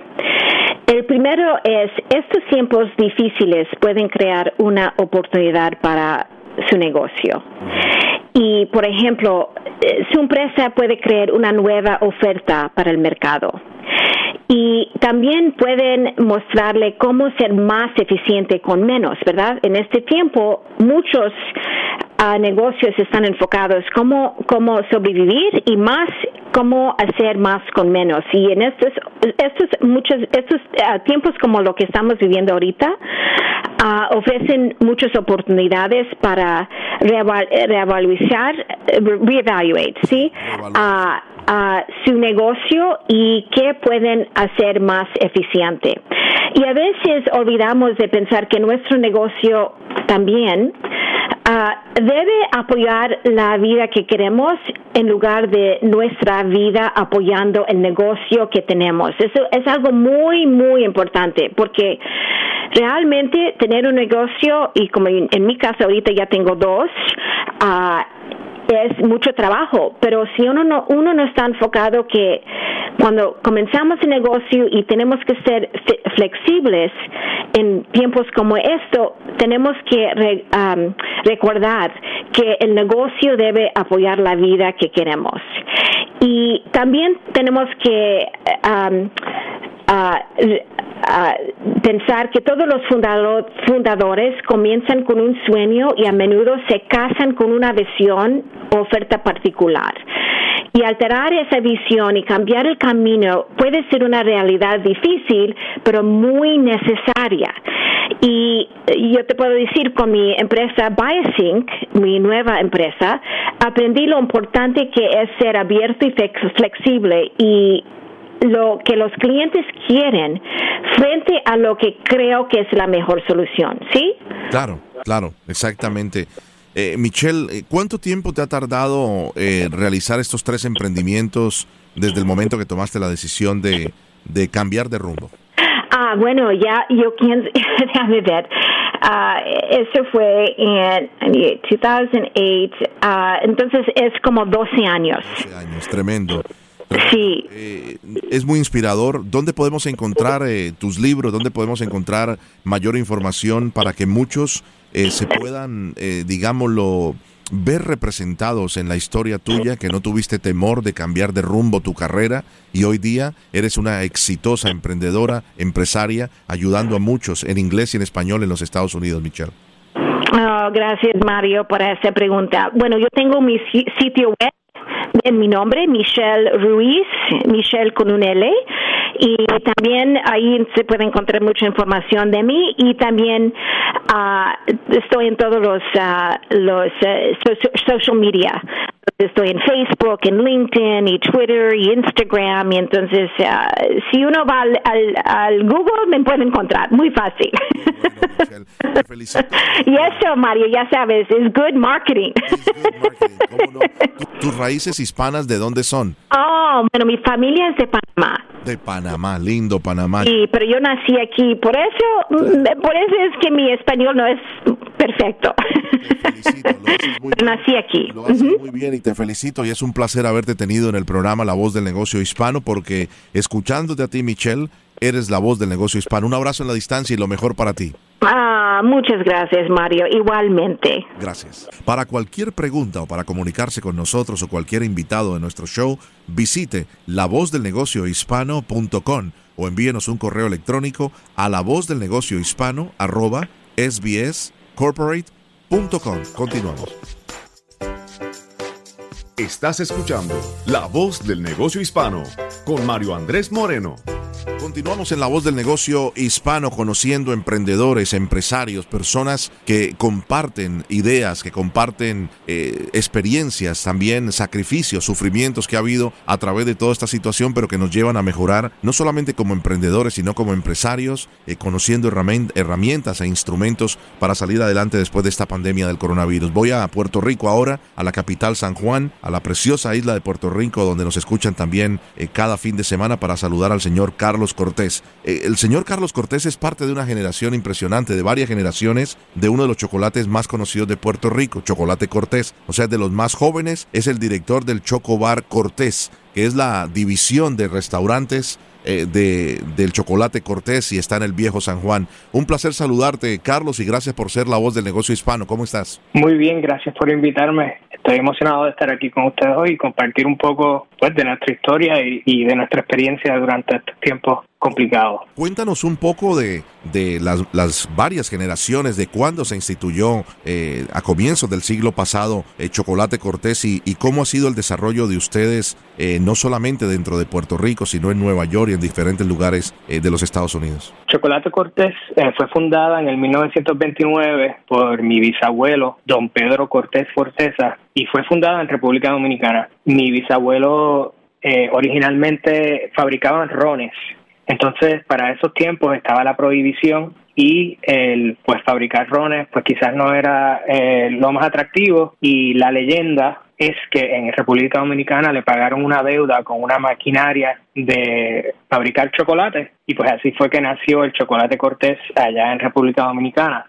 El primero es, estos tiempos difíciles pueden crear una oportunidad para su negocio. Y, por ejemplo, eh, su empresa puede crear una nueva oferta para el mercado y también pueden mostrarle cómo ser más eficiente con menos, ¿verdad? En este tiempo muchos uh, negocios están enfocados cómo cómo sobrevivir y más cómo hacer más con menos y en estos estos muchos estos uh, tiempos como lo que estamos viviendo ahorita uh, ofrecen muchas oportunidades para reevaluar, reevaluate, ¿sí? A su negocio y qué pueden hacer más eficiente. Y a veces olvidamos de pensar que nuestro negocio también uh, debe apoyar la vida que queremos en lugar de nuestra vida apoyando el negocio que tenemos. Eso es algo muy, muy importante porque realmente tener un negocio, y como en, mi caso ahorita ya tengo dos, uh, es mucho trabajo, pero si uno no, uno no está enfocado que cuando comenzamos el negocio y tenemos que ser flexibles en tiempos como esto, tenemos que recordar que el negocio debe apoyar la vida que queremos. Y también tenemos que pensar que todos los fundadores comienzan con un sueño y a menudo se casan con una visión oferta particular. Y alterar esa visión y cambiar el camino puede ser una realidad difícil, pero muy necesaria. Y yo te puedo decir, con mi empresa Biosync, mi nueva empresa, aprendí lo importante que es ser abierto y flexible y lo que los clientes quieren frente a lo que creo que es la mejor solución, ¿sí? Claro, claro, exactamente. Eh, Michelle, eh, ¿cuánto tiempo te ha tardado eh, realizar estos tres emprendimientos desde el momento que tomaste la decisión de, de cambiar de rumbo? Ah, bueno, ya yo quiero, déjame ver. Uh, eso fue en 2008, uh, entonces es como 12 años. 12 años, tremendo. Sí. Eh, es muy inspirador. ¿Dónde podemos encontrar eh, tus libros? ¿Dónde podemos encontrar mayor información para que muchos eh, se puedan, digámoslo, ver representados en la historia tuya, que no tuviste temor de cambiar de rumbo tu carrera y hoy día eres una exitosa emprendedora, empresaria, ayudando a muchos en inglés y en español en los Estados Unidos, Michelle? Oh, gracias, Mario, por esa pregunta. Bueno, yo tengo mi sitio web en mi nombre, Michelle Ruiz, Michelle con un L, y también ahí se puede encontrar mucha información de mí. Y también uh, estoy en todos los, uh, los uh, social media estoy en Facebook, en LinkedIn y Twitter y Instagram y entonces uh, si uno va al, al, Google me puede encontrar muy fácil. te y eso, Mario, ya sabes, es good marketing. ¿Tus raíces hispanas de dónde son? Oh, bueno, mi familia es de Panamá. De Panamá, lindo Panamá. Sí, pero yo nací aquí, por eso, mm, por eso es que mi español no es perfecto. Te felicito, lo haces muy bien. Nací aquí. Lo haces muy bien te felicito y es un placer haberte tenido en el programa La Voz del Negocio Hispano porque escuchándote a ti, Michelle, eres la voz del negocio hispano. Un abrazo en la distancia y lo mejor para ti. Ah, muchas gracias, Mario. Igualmente. Gracias. Para cualquier pregunta o para comunicarse con nosotros o cualquier invitado de nuestro show, visite lavozdelnegociohispano.com o envíenos un correo electrónico a lavozdelnegociohispano arroba sbscorporate.com. Continuamos. Estás escuchando La Voz del Negocio Hispano con Mario Andrés Moreno. Continuamos en la voz del negocio hispano, conociendo emprendedores, empresarios, personas que comparten ideas, que comparten eh, experiencias, también sacrificios, sufrimientos que ha habido a través de toda esta situación, pero que nos llevan a mejorar, no solamente como emprendedores, sino como empresarios, eh, conociendo herramientas e instrumentos para salir adelante después de esta pandemia del coronavirus. Voy a Puerto Rico ahora, a la capital San Juan, a la preciosa isla de Puerto Rico, donde nos escuchan también eh, cada fin de semana para saludar al señor Carlos Cortés. Eh, el señor Carlos Cortés es parte de una generación impresionante, de varias generaciones, de uno de los chocolates más conocidos de Puerto Rico, Chocolate Cortés. O sea, de los más jóvenes, es el director del Chocobar Cortés, que es la división de restaurantes eh, de, del Chocolate Cortés y está en el viejo San Juan. Un placer saludarte, Carlos, y gracias por ser la voz del negocio hispano. ¿Cómo estás? Muy bien, gracias por invitarme. Estoy emocionado de estar aquí con ustedes hoy y compartir un poco pues, de nuestra historia y, de nuestra experiencia durante estos tiempos complicados. Cuéntanos un poco de, de las, las, varias generaciones, de cuándo se instituyó eh, a comienzos del siglo pasado eh, Chocolate Cortés y, y, cómo ha sido el desarrollo de ustedes, eh, no solamente dentro de Puerto Rico, sino en Nueva York y en diferentes lugares de los Estados Unidos. Chocolate Cortés fue fundada en el 1929 por mi bisabuelo, don Pedro Cortés Forcesa, y fue fundada en República Dominicana. Mi bisabuelo originalmente fabricaba rones entonces, para esos tiempos estaba la prohibición y el pues fabricar rones pues quizás no era eh, lo más atractivo. Y la leyenda es que en República Dominicana le pagaron una deuda con una maquinaria de fabricar chocolate. Y pues así fue que nació el chocolate Cortés allá en República Dominicana.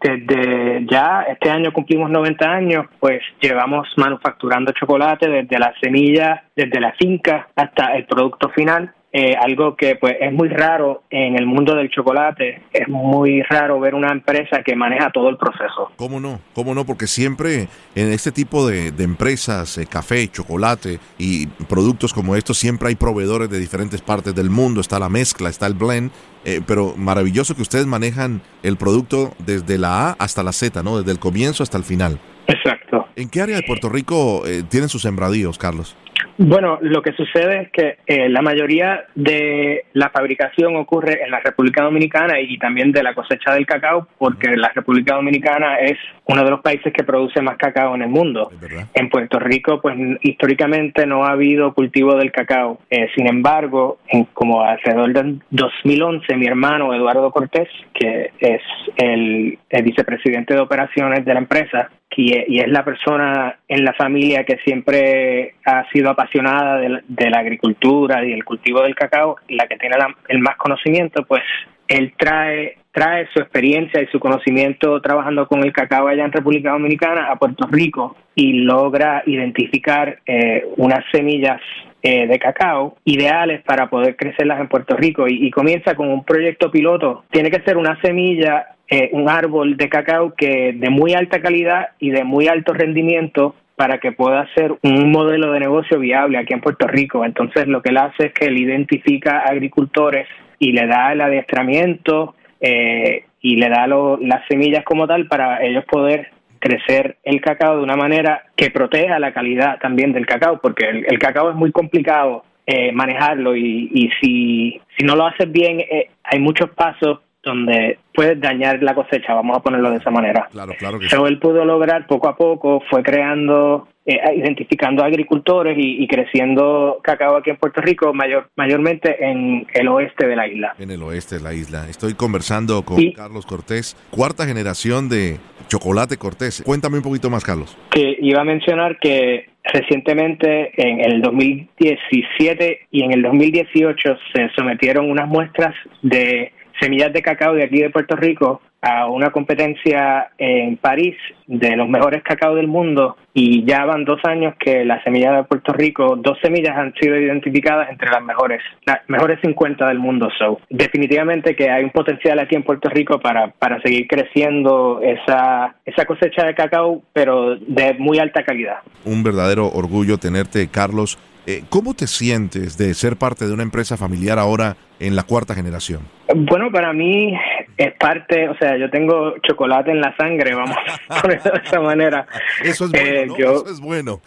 desde ya este año cumplimos 90 años, pues llevamos manufacturando chocolate desde la semilla, desde la finca hasta el producto final eh, algo que pues es muy raro en el mundo del chocolate, es muy raro ver una empresa que maneja todo el proceso. ¿Cómo no? ¿Cómo no? Porque siempre en este tipo de, empresas, eh, café, chocolate y productos como estos, siempre hay proveedores de diferentes partes del mundo, está la mezcla, está el blend, eh, pero maravilloso que ustedes manejan el producto desde la A hasta la Z, ¿no? Desde el comienzo hasta el final. Exacto. ¿En qué área de Puerto Rico tienen sus sembradíos, Carlos? Bueno, lo que sucede es que eh, la mayoría de la fabricación ocurre en la República Dominicana y también de la cosecha del cacao, porque la República Dominicana es uno de los países que produce más cacao en el mundo. En Puerto Rico, pues históricamente no ha habido cultivo del cacao. Eh, sin embargo, en, como alrededor del 2011, mi hermano Eduardo Cortés, que es el vicepresidente de operaciones de la empresa, y, es la persona en la familia que siempre ha sido apasionada de, la agricultura y el cultivo del cacao, la que tiene el más conocimiento, pues él trae trae su experiencia y su conocimiento trabajando con el cacao allá en República Dominicana a Puerto Rico y logra identificar eh, unas semillas eh, de cacao ideales para poder crecerlas en Puerto Rico y, comienza con un proyecto piloto. Tiene que ser una semilla eh, un árbol de cacao que de muy alta calidad y de muy alto rendimiento para que pueda ser un modelo de negocio viable aquí en Puerto Rico. Entonces lo que él hace es que él identifica agricultores y le da el adiestramiento eh, y le da las semillas como tal para ellos poder crecer el cacao de una manera que proteja la calidad también del cacao, porque el, cacao es muy complicado eh, manejarlo y, y si, si no lo haces bien, hay muchos pasos donde puedes dañar la cosecha, vamos a ponerlo de esa manera. Claro, claro que él pudo lograr poco a poco, fue creando, eh, identificando agricultores y, creciendo cacao aquí en Puerto Rico, mayor, mayormente en el oeste de la isla. En el oeste de la isla. Estoy conversando con Carlos Cortés, cuarta generación de chocolate Cortés. Cuéntame un poquito más, Carlos. Que iba a mencionar que recientemente en el 2017 y en el 2018 se sometieron unas muestras de semillas de cacao de aquí de Puerto Rico a una competencia en París de los mejores cacao del mundo y ya van dos años que las semillas de Puerto Rico, dos semillas han sido identificadas entre las mejores, las mejores 50 del mundo. So, definitivamente que hay un potencial aquí en Puerto Rico para, para seguir creciendo esa, esa cosecha de cacao, pero de muy alta calidad. Un verdadero orgullo tenerte, Carlos. Eh, ¿Cómo te sientes de ser parte de una empresa familiar ahora en la cuarta generación? Bueno, para mí es parte, o sea, yo tengo chocolate en la sangre, vamos a ponerlo de esa manera. Eso es bueno, eh, Eso es bueno.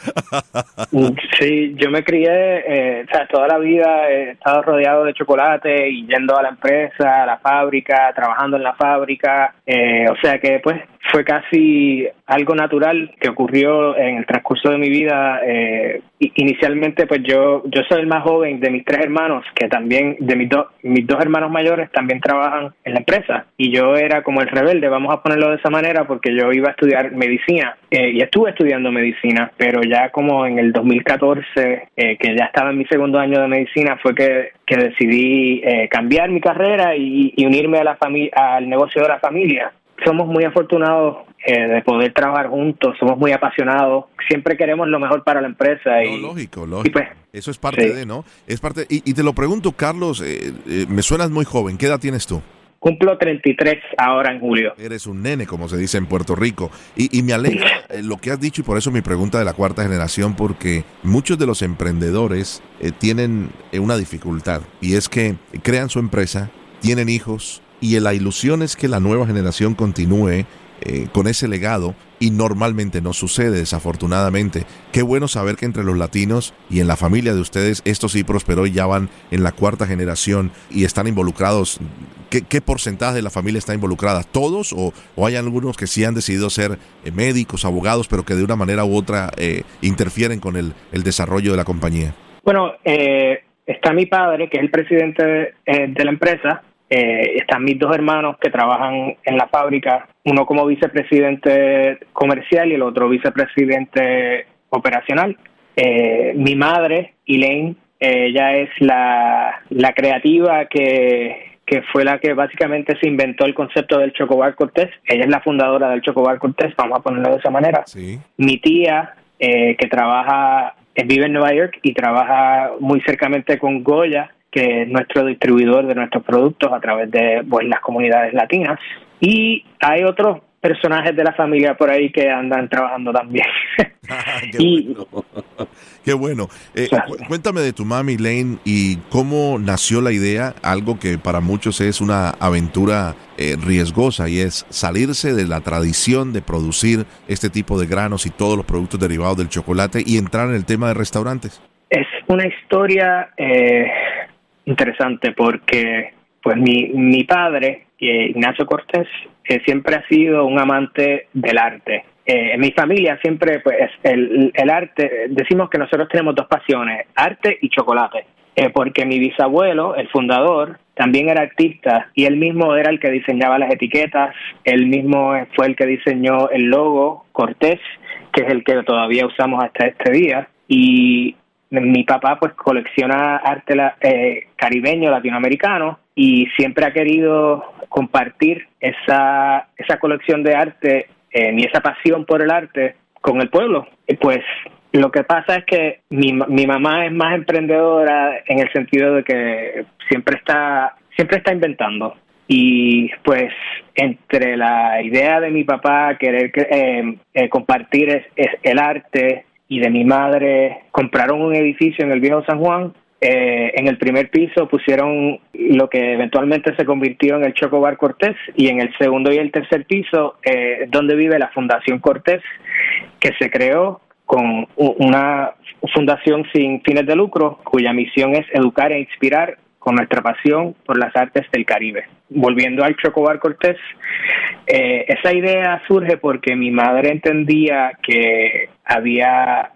sí, yo me crié, eh, o sea, toda la vida he estado rodeado de chocolate y yendo a la empresa, a la fábrica, trabajando en la fábrica, eh, o sea que pues fue casi algo natural que ocurrió en el transcurso de mi vida. Eh, inicialmente, pues yo yo soy el más joven de mis tres hermanos, que también de mis dos mis dos hermanos mayores también trabajan en la empresa y yo era como el rebelde, vamos a ponerlo de esa manera, porque yo iba a estudiar medicina eh, y estuve estudiando medicina, pero ya como en el 2014, eh, que ya estaba en mi segundo año de medicina, fue que, que decidí eh, cambiar mi carrera y, y unirme a la familia al negocio de la familia somos muy afortunados eh, de poder trabajar juntos, somos muy apasionados, siempre queremos lo mejor para la empresa. Y, lógico, lógico. Pues, Eso es parte de, ¿no? Es parte, y, te lo pregunto, Carlos, eh, eh, me suenas muy joven, ¿qué edad tienes tú? Cumplo 33 ahora en julio. Eres un nene, como se dice en Puerto Rico. Y, y me alegra lo que has dicho y por eso mi pregunta de la cuarta generación, porque muchos de los emprendedores tienen una dificultad y es que crean su empresa, tienen hijos, y la ilusión es que la nueva generación continúe eh, con ese legado y normalmente no sucede desafortunadamente. Qué bueno saber que entre los latinos y en la familia de ustedes esto sí prosperó y ya van en la cuarta generación y están involucrados. ¿Qué, porcentaje de la familia está involucrada? ¿Todos o, hay algunos que sí han decidido ser eh, médicos, abogados, pero que de una manera u otra eh, interfieren con el, el, desarrollo de la compañía? Bueno, está mi padre, que es el presidente de la empresa, eh, están mis dos hermanos que trabajan en la fábrica, uno como vicepresidente comercial y el otro vicepresidente operacional. Eh, mi madre, Elaine, ella es la, la creativa que, que fue la que básicamente se inventó el concepto del Chocobar Cortés. Ella es la fundadora del Chocobar Cortés, vamos a ponerlo de esa manera. Sí. Mi tía, eh, que trabaja, eh, vive en Nueva York y trabaja muy cercamente con Goya, que es nuestro distribuidor de nuestros productos a través de pues, las comunidades latinas. Y hay otros personajes de la familia por ahí que andan trabajando también. Qué bueno. Qué bueno. Eh, cuéntame de tu mami, Lane, y cómo nació la idea, algo que para muchos es una aventura eh, riesgosa y es salirse de la tradición de producir este tipo de granos y todos los productos derivados del chocolate y entrar en el tema de restaurantes. Es una historia eh, interesante porque pues mi, mi padre, Ignacio Cortés, siempre ha sido un amante del arte. Eh, en mi familia siempre, pues, el, el, arte, decimos que nosotros tenemos dos pasiones, arte y chocolate, eh, porque mi bisabuelo, el fundador, también era artista y él mismo era el que diseñaba las etiquetas, él mismo fue el que diseñó el logo Cortés, que es el que todavía usamos hasta este día, y mi papá pues colecciona arte eh, caribeño, latinoamericano, y siempre ha querido compartir esa, esa colección de arte eh, ni esa pasión por el arte con el pueblo. Y pues lo que pasa es que mi, mi mamá es más emprendedora en el sentido de que siempre está siempre está inventando y pues entre la idea de mi papá querer eh, eh, compartir el arte y de mi madre compraron un edificio en el viejo San Juan eh, en el primer piso pusieron lo que eventualmente se convirtió en el Choco Bar Cortés y en el segundo y el tercer piso eh, donde vive la Fundación Cortés que se creó con una fundación sin fines de lucro cuya misión es educar e inspirar con nuestra pasión por las artes del Caribe. Volviendo al Chocobar Cortés, eh, esa idea surge porque mi madre entendía que había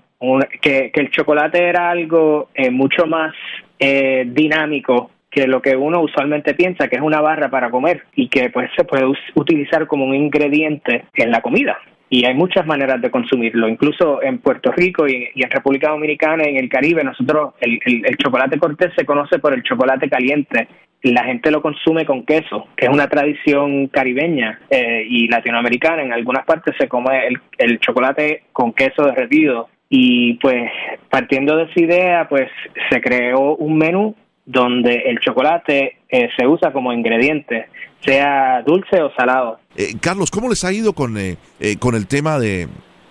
que, el chocolate era algo eh, mucho más eh, dinámico que lo que uno usualmente piensa que es una barra para comer y que pues se puede utilizar como un ingrediente en la comida y hay muchas maneras de consumirlo. Incluso en Puerto Rico y, en República Dominicana y en el Caribe, nosotros el, chocolate cortés se conoce por el chocolate caliente. La gente lo consume con queso, que es una tradición caribeña eh, y latinoamericana. En algunas partes se come el, el chocolate con queso derretido y pues partiendo de esa idea, pues se creó un menú donde el chocolate eh, se usa como ingrediente, sea dulce o salado. Eh, Carlos, ¿cómo les ha ido con, eh, con el tema de,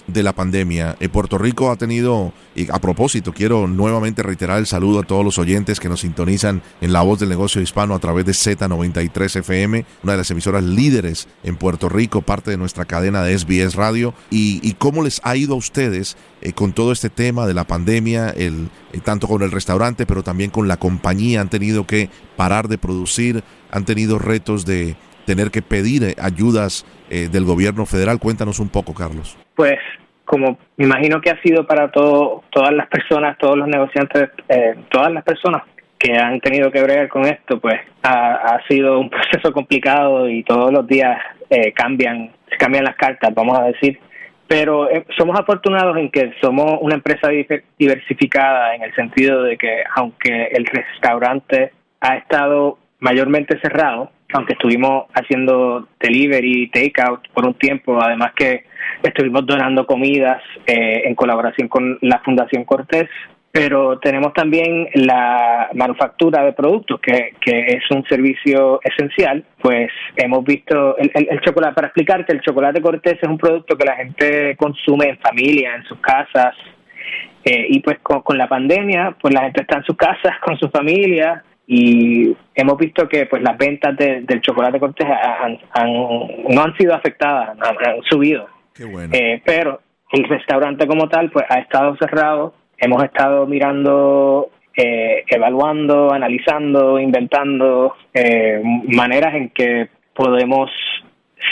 de la pandemia. Eh, Puerto Rico ha tenido, y a propósito, quiero nuevamente reiterar el saludo a todos los oyentes que nos sintonizan en La Voz del Negocio Hispano a través de Z93 FM, una de las emisoras líderes en Puerto Rico, parte de nuestra cadena de SBS Radio, y, cómo les ha ido a ustedes eh, con todo este tema de la pandemia, eh, tanto con el restaurante, pero también con la compañía, han tenido que parar de producir, han tenido retos de tener que pedir ayudas del gobierno federal. Cuéntanos un poco, Carlos pues como me imagino que ha sido para todo, todas las personas, todos los negociantes, eh, todas las personas que han tenido que bregar con esto, pues ha, sido un proceso complicado y todos los días eh, cambian, se cambian las cartas, vamos a decir. Pero eh, somos afortunados en que somos una empresa diversificada en el sentido de que aunque el restaurante ha estado mayormente cerrado, aunque estuvimos haciendo delivery, takeout por un tiempo, además que estuvimos donando comidas eh, en colaboración con la Fundación Cortés, pero tenemos también la manufactura de productos, que, que es un servicio esencial, pues hemos visto el, el, chocolate, para explicarte, el chocolate Cortés es un producto que la gente consume en familia, en sus casas, eh, y pues con, con, la pandemia, pues la gente está en sus casas con su familia, y hemos visto que pues las ventas del chocolate cortés no han sido afectadas, han, subido. Eh, pero el restaurante como tal pues ha estado cerrado, hemos estado mirando, eh, evaluando, analizando, inventando eh, maneras en que podemos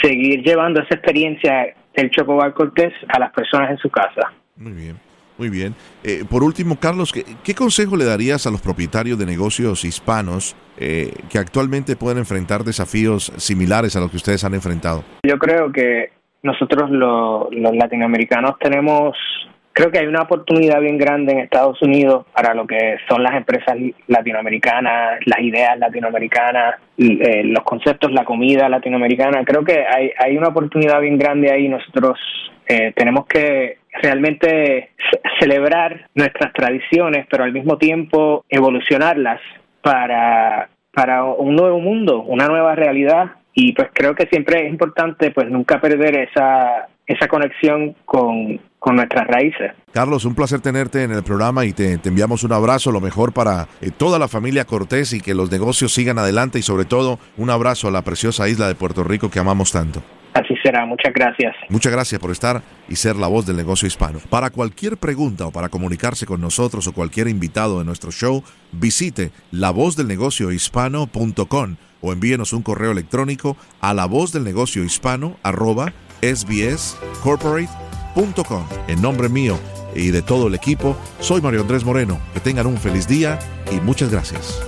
seguir llevando esa experiencia del chocolate cortés a las personas en su casa. Muy bien. Muy bien. Eh, por último, Carlos, ¿qué, consejo le darías a los propietarios de negocios hispanos eh, que actualmente pueden enfrentar desafíos similares a los que ustedes han enfrentado? Yo creo que nosotros los latinoamericanos tenemos creo que hay una oportunidad bien grande en Estados Unidos para lo que son las empresas latinoamericanas, las ideas latinoamericanas, eh, los conceptos, la comida latinoamericana. Creo que hay, hay una oportunidad bien grande ahí. Nosotros eh, tenemos que realmente celebrar nuestras tradiciones, pero al mismo tiempo evolucionarlas para, para un nuevo mundo, una nueva realidad. Y pues creo que siempre es importante pues nunca perder esa, esa conexión con, con nuestras raíces. Carlos, un placer tenerte en el programa y te, enviamos un abrazo, lo mejor para eh, toda la familia Cortés y que los negocios sigan adelante y sobre todo un abrazo a la preciosa isla de Puerto Rico que amamos tanto. Así será, muchas gracias. Muchas gracias por estar y ser la voz del negocio hispano. Para cualquier pregunta o para comunicarse con nosotros o cualquier invitado de nuestro show, visite lavozdelnegociohispano.com o envíenos un correo electrónico a la voz del negocio hispano sbscorporate.com. En nombre mío y de todo el equipo, soy Mario Andrés Moreno. Que tengan un feliz día y muchas gracias.